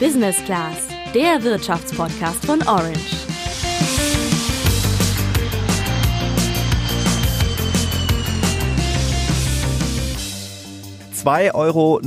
Business Class, der Wirtschaftspodcast von Orange. Zwei Euro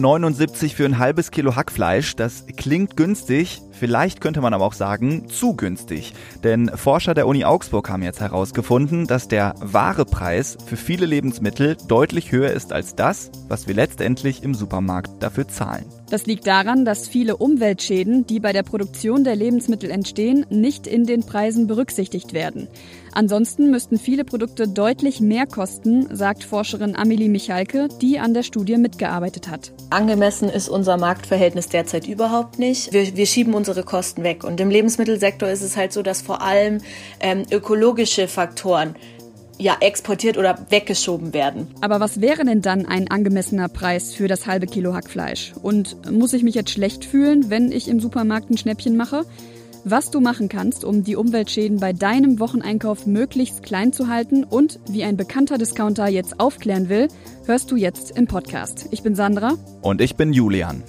für ein halbes Kilo Hackfleisch, das klingt günstig, Vielleicht könnte man aber auch sagen, zu günstig. Denn Forscher der Uni Augsburg haben jetzt herausgefunden, dass der wahre Preis für viele Lebensmittel deutlich höher ist als das, was wir letztendlich im Supermarkt dafür zahlen. Das liegt daran, dass viele Umweltschäden, die bei der Produktion der Lebensmittel entstehen, nicht in den Preisen berücksichtigt werden. Ansonsten müssten viele Produkte deutlich mehr kosten, sagt Forscherin Amelie Michalke, die an der Studie mitgearbeitet hat. Angemessen ist unser Marktverhältnis derzeit überhaupt nicht. Wir, wir schieben unsere Kosten weg. Und im Lebensmittelsektor ist es halt so, dass vor allem ähm, ökologische Faktoren ja exportiert oder weggeschoben werden. Aber was wäre denn dann ein angemessener Preis für das halbe Kilo Hackfleisch? Und muss ich mich jetzt schlecht fühlen, wenn ich im Supermarkt ein Schnäppchen mache? Was du machen kannst, um die Umweltschäden bei deinem Wocheneinkauf möglichst klein zu halten und wie ein bekannter Discounter jetzt aufklären will, hörst du jetzt im Podcast. Ich bin Sandra. Und ich bin Julian.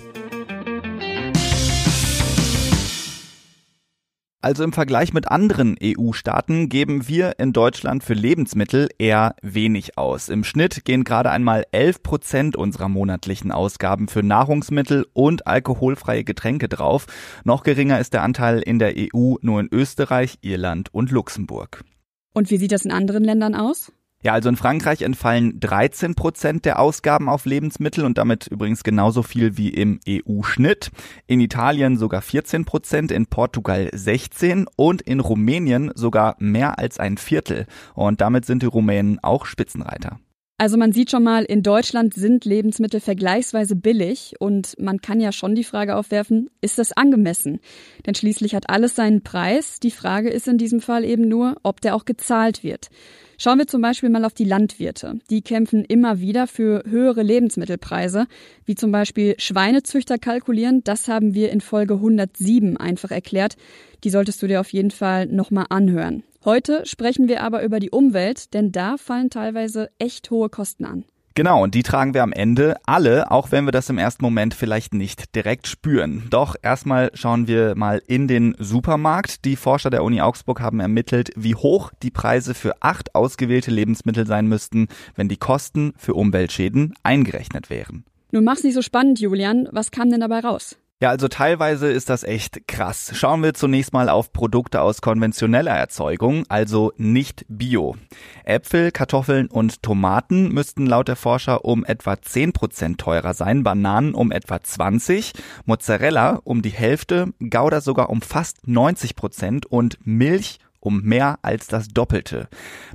Also im Vergleich mit anderen EU-Staaten geben wir in Deutschland für Lebensmittel eher wenig aus. Im Schnitt gehen gerade einmal 11 Prozent unserer monatlichen Ausgaben für Nahrungsmittel und alkoholfreie Getränke drauf. Noch geringer ist der Anteil in der EU nur in Österreich, Irland und Luxemburg. Und wie sieht das in anderen Ländern aus? Ja, also in Frankreich entfallen 13 Prozent der Ausgaben auf Lebensmittel und damit übrigens genauso viel wie im EU-Schnitt. In Italien sogar 14 Prozent, in Portugal 16 und in Rumänien sogar mehr als ein Viertel. Und damit sind die Rumänen auch Spitzenreiter. Also man sieht schon mal, in Deutschland sind Lebensmittel vergleichsweise billig und man kann ja schon die Frage aufwerfen, ist das angemessen? Denn schließlich hat alles seinen Preis. Die Frage ist in diesem Fall eben nur, ob der auch gezahlt wird. Schauen wir zum Beispiel mal auf die Landwirte. Die kämpfen immer wieder für höhere Lebensmittelpreise, wie zum Beispiel Schweinezüchter kalkulieren. Das haben wir in Folge 107 einfach erklärt. Die solltest du dir auf jeden Fall nochmal anhören. Heute sprechen wir aber über die Umwelt, denn da fallen teilweise echt hohe Kosten an. Genau, und die tragen wir am Ende alle, auch wenn wir das im ersten Moment vielleicht nicht direkt spüren. Doch erstmal schauen wir mal in den Supermarkt. Die Forscher der Uni Augsburg haben ermittelt, wie hoch die Preise für acht ausgewählte Lebensmittel sein müssten, wenn die Kosten für Umweltschäden eingerechnet wären. Nun mach's nicht so spannend, Julian. Was kam denn dabei raus? Ja, also teilweise ist das echt krass. Schauen wir zunächst mal auf Produkte aus konventioneller Erzeugung, also nicht bio. Äpfel, Kartoffeln und Tomaten müssten laut der Forscher um etwa 10% teurer sein, Bananen um etwa 20, Mozzarella um die Hälfte, Gouda sogar um fast 90% und Milch um mehr als das Doppelte.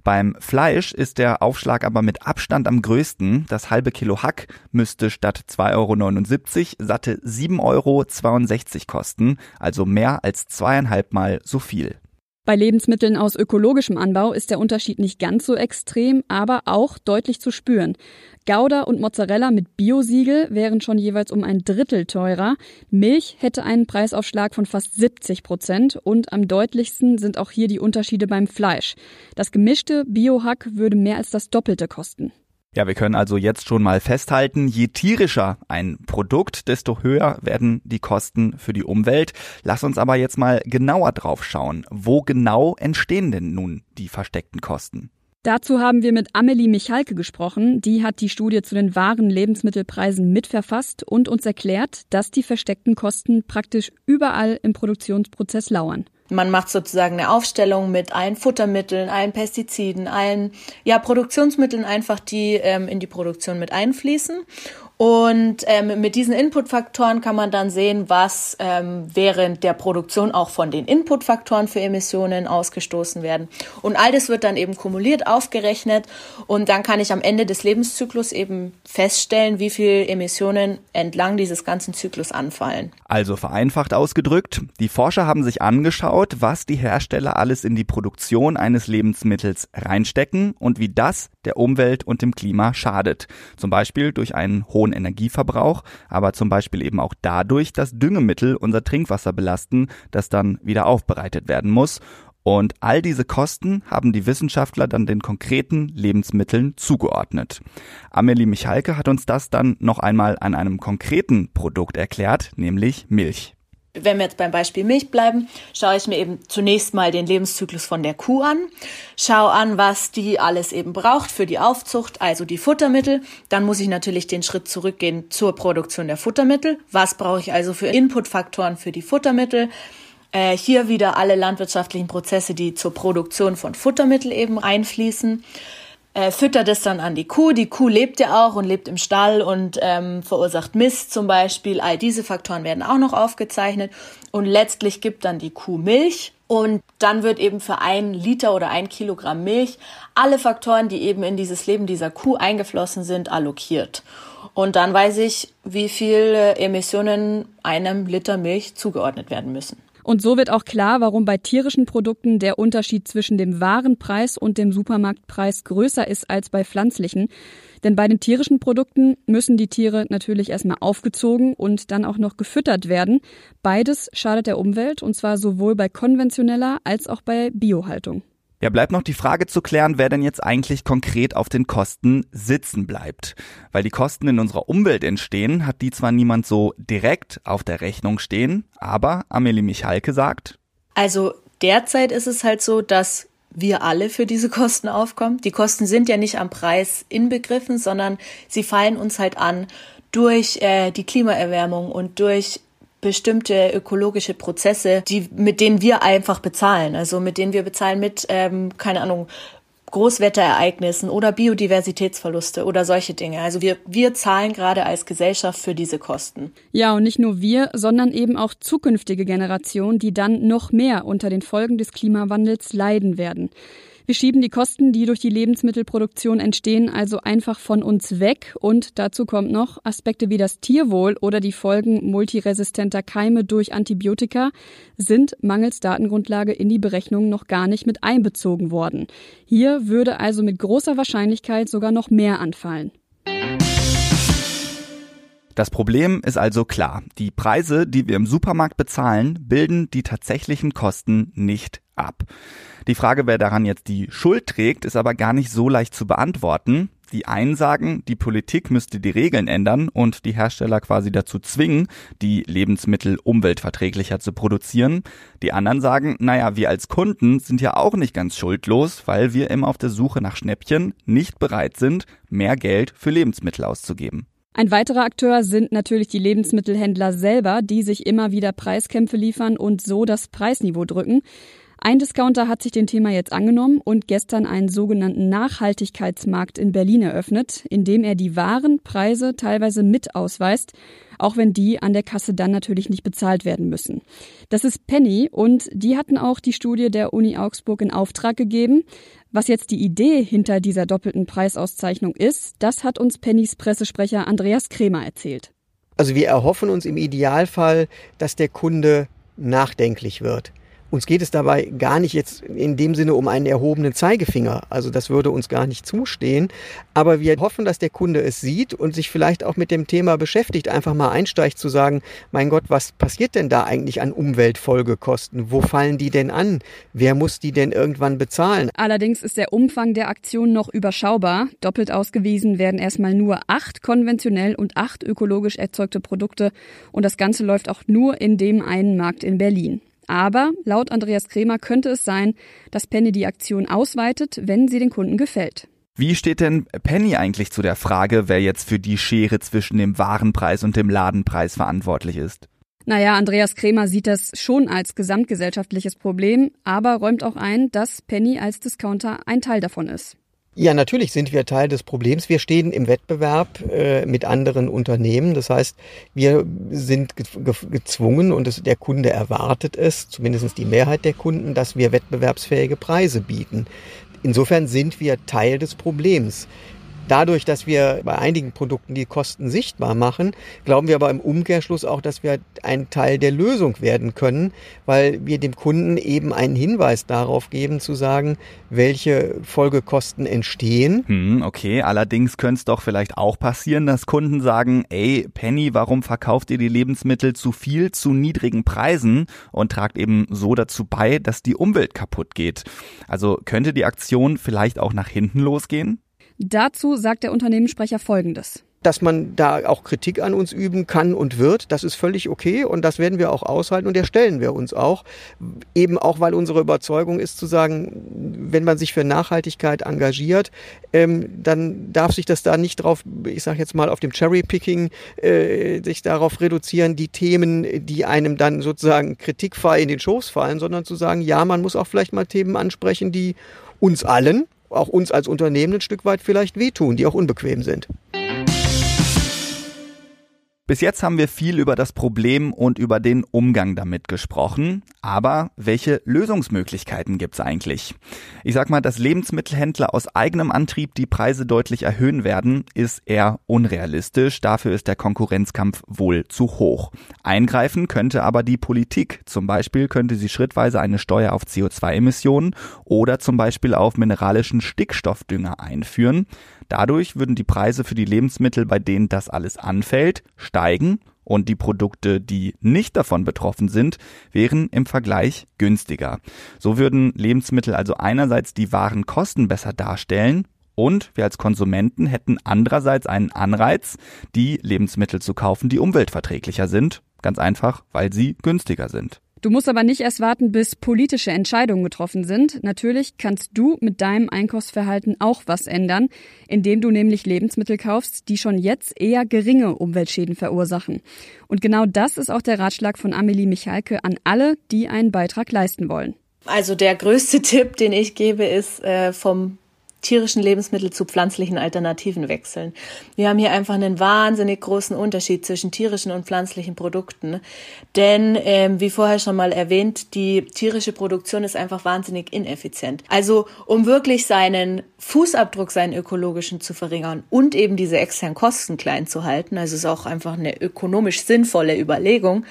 Beim Fleisch ist der Aufschlag aber mit Abstand am größten. Das halbe Kilo Hack müsste statt 2,79 Euro satte 7,62 Euro kosten, also mehr als zweieinhalb Mal so viel. Bei Lebensmitteln aus ökologischem Anbau ist der Unterschied nicht ganz so extrem, aber auch deutlich zu spüren. Gouda und Mozzarella mit Biosiegel wären schon jeweils um ein Drittel teurer. Milch hätte einen Preisaufschlag von fast 70 Prozent und am deutlichsten sind auch hier die Unterschiede beim Fleisch. Das gemischte Biohack würde mehr als das Doppelte kosten. Ja, wir können also jetzt schon mal festhalten, je tierischer ein Produkt, desto höher werden die Kosten für die Umwelt. Lass uns aber jetzt mal genauer drauf schauen. Wo genau entstehen denn nun die versteckten Kosten? Dazu haben wir mit Amelie Michalke gesprochen. Die hat die Studie zu den wahren Lebensmittelpreisen mitverfasst und uns erklärt, dass die versteckten Kosten praktisch überall im Produktionsprozess lauern. Man macht sozusagen eine Aufstellung mit allen Futtermitteln, allen Pestiziden, allen ja, Produktionsmitteln einfach, die ähm, in die Produktion mit einfließen. Und ähm, mit diesen Inputfaktoren kann man dann sehen, was ähm, während der Produktion auch von den Inputfaktoren für Emissionen ausgestoßen werden. Und all das wird dann eben kumuliert aufgerechnet und dann kann ich am Ende des Lebenszyklus eben feststellen, wie viel Emissionen entlang dieses ganzen Zyklus anfallen. Also vereinfacht ausgedrückt, die Forscher haben sich angeschaut, was die Hersteller alles in die Produktion eines Lebensmittels reinstecken und wie das der Umwelt und dem Klima schadet. Zum Beispiel durch einen hohen hohen Energieverbrauch, aber zum Beispiel eben auch dadurch, dass Düngemittel unser Trinkwasser belasten, das dann wieder aufbereitet werden muss. Und all diese Kosten haben die Wissenschaftler dann den konkreten Lebensmitteln zugeordnet. Amelie Michalke hat uns das dann noch einmal an einem konkreten Produkt erklärt, nämlich Milch. Wenn wir jetzt beim Beispiel Milch bleiben, schaue ich mir eben zunächst mal den Lebenszyklus von der Kuh an, schaue an, was die alles eben braucht für die Aufzucht, also die Futtermittel. Dann muss ich natürlich den Schritt zurückgehen zur Produktion der Futtermittel. Was brauche ich also für Inputfaktoren für die Futtermittel? Äh, hier wieder alle landwirtschaftlichen Prozesse, die zur Produktion von Futtermittel eben einfließen äh, füttert es dann an die Kuh. Die Kuh lebt ja auch und lebt im Stall und ähm, verursacht Mist zum Beispiel. All diese Faktoren werden auch noch aufgezeichnet und letztlich gibt dann die Kuh Milch. Und dann wird eben für ein Liter oder ein Kilogramm Milch alle Faktoren, die eben in dieses Leben dieser Kuh eingeflossen sind, allokiert. Und dann weiß ich, wie viele Emissionen einem Liter Milch zugeordnet werden müssen. Und so wird auch klar, warum bei tierischen Produkten der Unterschied zwischen dem Warenpreis und dem Supermarktpreis größer ist als bei pflanzlichen. Denn bei den tierischen Produkten müssen die Tiere natürlich erstmal aufgezogen und dann auch noch gefüttert werden. Beides schadet der Umwelt und zwar sowohl bei konventioneller als auch bei Biohaltung. Ja, bleibt noch die Frage zu klären, wer denn jetzt eigentlich konkret auf den Kosten sitzen bleibt. Weil die Kosten in unserer Umwelt entstehen, hat die zwar niemand so direkt auf der Rechnung stehen, aber Amelie Michalke sagt. Also derzeit ist es halt so, dass wir alle für diese Kosten aufkommen. Die Kosten sind ja nicht am Preis inbegriffen, sondern sie fallen uns halt an durch äh, die Klimaerwärmung und durch bestimmte ökologische Prozesse, die, mit denen wir einfach bezahlen. Also mit denen wir bezahlen mit, ähm, keine Ahnung, Großwetterereignissen oder Biodiversitätsverluste oder solche Dinge. Also wir, wir zahlen gerade als Gesellschaft für diese Kosten. Ja, und nicht nur wir, sondern eben auch zukünftige Generationen, die dann noch mehr unter den Folgen des Klimawandels leiden werden. Wir schieben die Kosten, die durch die Lebensmittelproduktion entstehen, also einfach von uns weg. Und dazu kommt noch Aspekte wie das Tierwohl oder die Folgen multiresistenter Keime durch Antibiotika sind mangels Datengrundlage in die Berechnungen noch gar nicht mit einbezogen worden. Hier würde also mit großer Wahrscheinlichkeit sogar noch mehr anfallen. Das Problem ist also klar. Die Preise, die wir im Supermarkt bezahlen, bilden die tatsächlichen Kosten nicht ab. Die Frage, wer daran jetzt die Schuld trägt, ist aber gar nicht so leicht zu beantworten. Die einen sagen, die Politik müsste die Regeln ändern und die Hersteller quasi dazu zwingen, die Lebensmittel umweltverträglicher zu produzieren. Die anderen sagen, naja, wir als Kunden sind ja auch nicht ganz schuldlos, weil wir immer auf der Suche nach Schnäppchen nicht bereit sind, mehr Geld für Lebensmittel auszugeben. Ein weiterer Akteur sind natürlich die Lebensmittelhändler selber, die sich immer wieder Preiskämpfe liefern und so das Preisniveau drücken. Ein Discounter hat sich dem Thema jetzt angenommen und gestern einen sogenannten Nachhaltigkeitsmarkt in Berlin eröffnet, in dem er die wahren Preise teilweise mit ausweist, auch wenn die an der Kasse dann natürlich nicht bezahlt werden müssen. Das ist Penny und die hatten auch die Studie der Uni Augsburg in Auftrag gegeben. Was jetzt die Idee hinter dieser doppelten Preisauszeichnung ist, das hat uns Pennys Pressesprecher Andreas Kremer erzählt. Also wir erhoffen uns im Idealfall, dass der Kunde nachdenklich wird. Uns geht es dabei gar nicht jetzt in dem Sinne um einen erhobenen Zeigefinger. Also das würde uns gar nicht zustehen. Aber wir hoffen, dass der Kunde es sieht und sich vielleicht auch mit dem Thema beschäftigt, einfach mal einsteigt zu sagen, mein Gott, was passiert denn da eigentlich an Umweltfolgekosten? Wo fallen die denn an? Wer muss die denn irgendwann bezahlen? Allerdings ist der Umfang der Aktion noch überschaubar. Doppelt ausgewiesen werden erstmal nur acht konventionell und acht ökologisch erzeugte Produkte. Und das Ganze läuft auch nur in dem einen Markt in Berlin. Aber laut Andreas Kremer könnte es sein, dass Penny die Aktion ausweitet, wenn sie den Kunden gefällt. Wie steht denn Penny eigentlich zu der Frage, wer jetzt für die Schere zwischen dem Warenpreis und dem Ladenpreis verantwortlich ist? Naja, Andreas Kremer sieht das schon als gesamtgesellschaftliches Problem, aber räumt auch ein, dass Penny als Discounter ein Teil davon ist. Ja, natürlich sind wir Teil des Problems. Wir stehen im Wettbewerb äh, mit anderen Unternehmen. Das heißt, wir sind ge ge gezwungen und es, der Kunde erwartet es, zumindest die Mehrheit der Kunden, dass wir wettbewerbsfähige Preise bieten. Insofern sind wir Teil des Problems. Dadurch, dass wir bei einigen Produkten die Kosten sichtbar machen, glauben wir aber im Umkehrschluss auch, dass wir ein Teil der Lösung werden können, weil wir dem Kunden eben einen Hinweis darauf geben, zu sagen, welche Folgekosten entstehen. Hm, okay, allerdings könnte es doch vielleicht auch passieren, dass Kunden sagen, ey, Penny, warum verkauft ihr die Lebensmittel zu viel, zu niedrigen Preisen und tragt eben so dazu bei, dass die Umwelt kaputt geht. Also könnte die Aktion vielleicht auch nach hinten losgehen? Dazu sagt der Unternehmenssprecher Folgendes. dass man da auch Kritik an uns üben kann und wird. Das ist völlig okay und das werden wir auch aushalten und erstellen wir uns auch. Eben auch, weil unsere Überzeugung ist zu sagen, wenn man sich für Nachhaltigkeit engagiert, ähm, dann darf sich das da nicht drauf, ich sage jetzt mal, auf dem Cherry-Picking äh, sich darauf reduzieren, die Themen, die einem dann sozusagen kritikfrei in den Schoß fallen, sondern zu sagen, ja, man muss auch vielleicht mal Themen ansprechen, die uns allen, auch uns als Unternehmen ein Stück weit vielleicht wehtun, die auch unbequem sind. Bis jetzt haben wir viel über das Problem und über den Umgang damit gesprochen. Aber welche Lösungsmöglichkeiten gibt's eigentlich? Ich sag mal, dass Lebensmittelhändler aus eigenem Antrieb die Preise deutlich erhöhen werden, ist eher unrealistisch. Dafür ist der Konkurrenzkampf wohl zu hoch. Eingreifen könnte aber die Politik. Zum Beispiel könnte sie schrittweise eine Steuer auf CO2-Emissionen oder zum Beispiel auf mineralischen Stickstoffdünger einführen. Dadurch würden die Preise für die Lebensmittel, bei denen das alles anfällt, steigen und die Produkte, die nicht davon betroffen sind, wären im Vergleich günstiger. So würden Lebensmittel also einerseits die wahren Kosten besser darstellen und wir als Konsumenten hätten andererseits einen Anreiz, die Lebensmittel zu kaufen, die umweltverträglicher sind, ganz einfach, weil sie günstiger sind. Du musst aber nicht erst warten, bis politische Entscheidungen getroffen sind. Natürlich kannst du mit deinem Einkaufsverhalten auch was ändern, indem du nämlich Lebensmittel kaufst, die schon jetzt eher geringe Umweltschäden verursachen. Und genau das ist auch der Ratschlag von Amelie Michalke an alle, die einen Beitrag leisten wollen. Also der größte Tipp, den ich gebe, ist äh, vom tierischen Lebensmittel zu pflanzlichen Alternativen wechseln. Wir haben hier einfach einen wahnsinnig großen Unterschied zwischen tierischen und pflanzlichen Produkten. Denn, ähm, wie vorher schon mal erwähnt, die tierische Produktion ist einfach wahnsinnig ineffizient. Also, um wirklich seinen Fußabdruck, seinen ökologischen zu verringern und eben diese externen Kosten klein zu halten, also ist auch einfach eine ökonomisch sinnvolle Überlegung,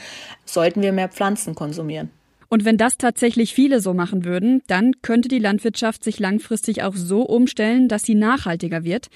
sollten wir mehr Pflanzen konsumieren. Und wenn das tatsächlich viele so machen würden, dann könnte die Landwirtschaft sich langfristig auch so umstellen, dass sie nachhaltiger wird,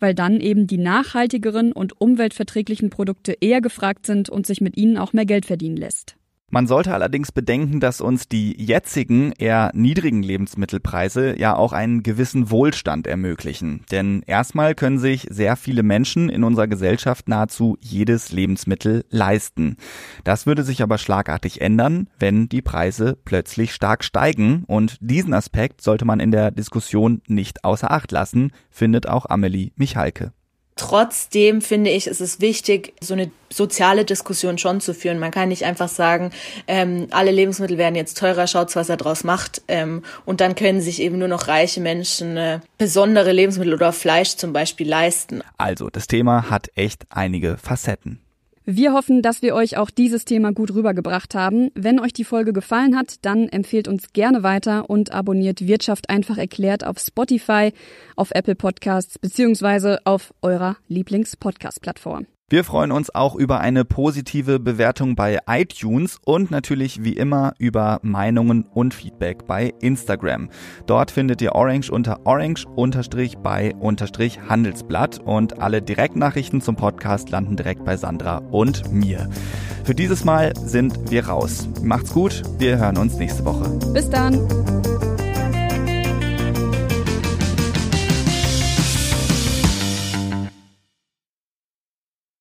weil dann eben die nachhaltigeren und umweltverträglichen Produkte eher gefragt sind und sich mit ihnen auch mehr Geld verdienen lässt. Man sollte allerdings bedenken, dass uns die jetzigen eher niedrigen Lebensmittelpreise ja auch einen gewissen Wohlstand ermöglichen. Denn erstmal können sich sehr viele Menschen in unserer Gesellschaft nahezu jedes Lebensmittel leisten. Das würde sich aber schlagartig ändern, wenn die Preise plötzlich stark steigen. Und diesen Aspekt sollte man in der Diskussion nicht außer Acht lassen, findet auch Amelie Michalke. Trotzdem finde ich, ist es wichtig, so eine soziale Diskussion schon zu führen. Man kann nicht einfach sagen, ähm, alle Lebensmittel werden jetzt teurer, schaut, was er draus macht. Ähm, und dann können sich eben nur noch reiche Menschen äh, besondere Lebensmittel oder Fleisch zum Beispiel leisten. Also, das Thema hat echt einige Facetten. Wir hoffen, dass wir euch auch dieses Thema gut rübergebracht haben. Wenn euch die Folge gefallen hat, dann empfehlt uns gerne weiter und abonniert Wirtschaft einfach erklärt auf Spotify, auf Apple Podcasts beziehungsweise auf eurer Lieblings-Podcast-Plattform. Wir freuen uns auch über eine positive Bewertung bei iTunes und natürlich wie immer über Meinungen und Feedback bei Instagram. Dort findet ihr Orange unter Orange-bei-Handelsblatt und alle Direktnachrichten zum Podcast landen direkt bei Sandra und mir. Für dieses Mal sind wir raus. Macht's gut, wir hören uns nächste Woche. Bis dann.